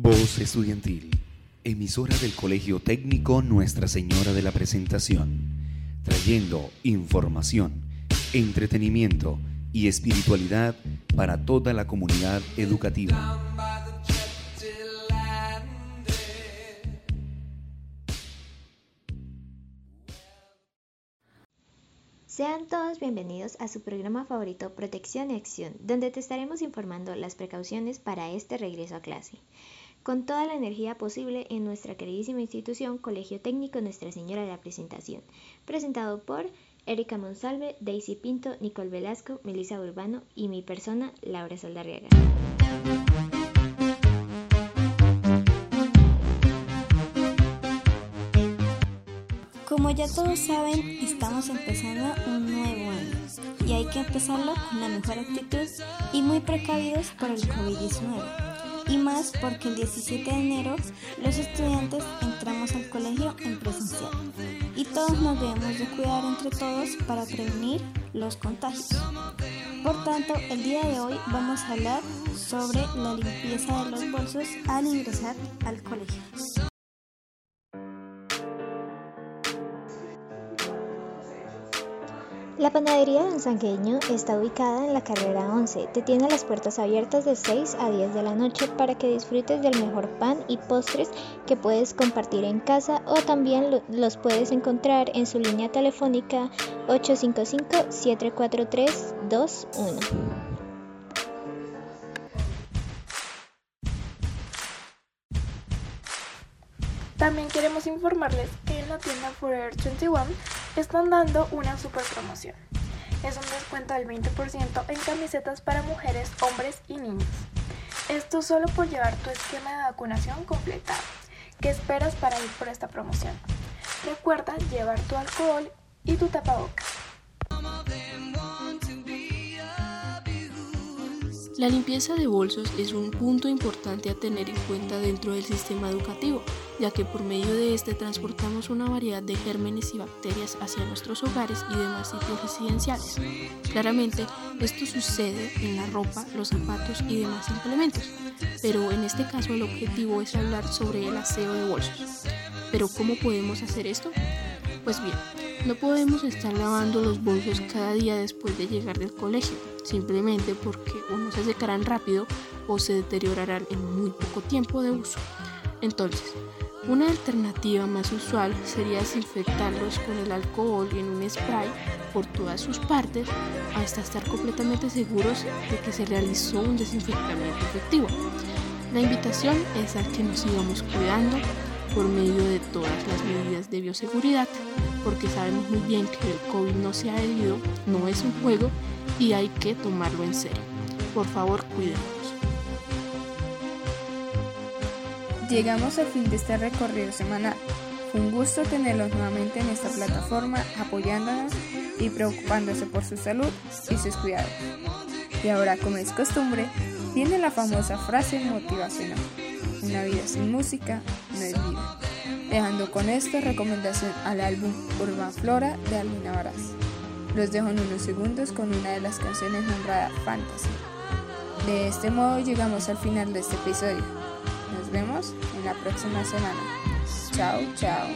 Voz Estudiantil, emisora del Colegio Técnico Nuestra Señora de la Presentación, trayendo información, entretenimiento y espiritualidad para toda la comunidad educativa. Sean todos bienvenidos a su programa favorito Protección y Acción, donde te estaremos informando las precauciones para este regreso a clase con toda la energía posible en nuestra queridísima institución Colegio Técnico Nuestra Señora de la Presentación, presentado por Erika Monsalve, Daisy Pinto, Nicole Velasco, Melissa Urbano y mi persona, Laura Saldarriaga. Como ya todos saben, estamos empezando un nuevo año y hay que empezarlo con la mejor actitud y muy precavidos por el COVID-19 y más porque el 17 de enero los estudiantes entramos al colegio en presencial y todos nos debemos de cuidar entre todos para prevenir los contagios. Por tanto, el día de hoy vamos a hablar sobre la limpieza de los bolsos al ingresar al colegio. La panadería Don Sangueño está ubicada en la carrera 11. Te tiene las puertas abiertas de 6 a 10 de la noche para que disfrutes del mejor pan y postres que puedes compartir en casa o también los puedes encontrar en su línea telefónica 855-743-21. También queremos informarles la tienda Forever 21 están dando una super promoción. Es un descuento del 20% en camisetas para mujeres, hombres y niños. Esto solo por llevar tu esquema de vacunación completado. ¿Qué esperas para ir por esta promoción? Recuerda llevar tu alcohol y tu tapabocas. La limpieza de bolsos es un punto importante a tener en cuenta dentro del sistema educativo, ya que por medio de este transportamos una variedad de gérmenes y bacterias hacia nuestros hogares y demás sitios residenciales. Claramente, esto sucede en la ropa, los zapatos y demás implementos, pero en este caso el objetivo es hablar sobre el aseo de bolsos. Pero ¿cómo podemos hacer esto? Pues bien, no podemos estar lavando los bolsos cada día después de llegar del colegio, simplemente porque o no se secarán rápido o se deteriorarán en muy poco tiempo de uso. Entonces, una alternativa más usual sería desinfectarlos con el alcohol en un spray por todas sus partes hasta estar completamente seguros de que se realizó un desinfectamiento efectivo. La invitación es a que nos sigamos cuidando por medio de todas las medidas de bioseguridad, porque sabemos muy bien que el COVID no se ha herido, no es un juego y hay que tomarlo en serio. Por favor, cuídenos. Llegamos al fin de este recorrido semanal. Fue un gusto tenerlos nuevamente en esta plataforma apoyándonos y preocupándose por su salud y sus cuidados. Y ahora, como es costumbre, viene la famosa frase motivacional. Una vida sin música no es vida. Dejando con esta recomendación al álbum Urban Flora de Alina Varas. Los dejo en unos segundos con una de las canciones nombrada Fantasy. De este modo llegamos al final de este episodio. Nos vemos en la próxima semana. Chao, chao.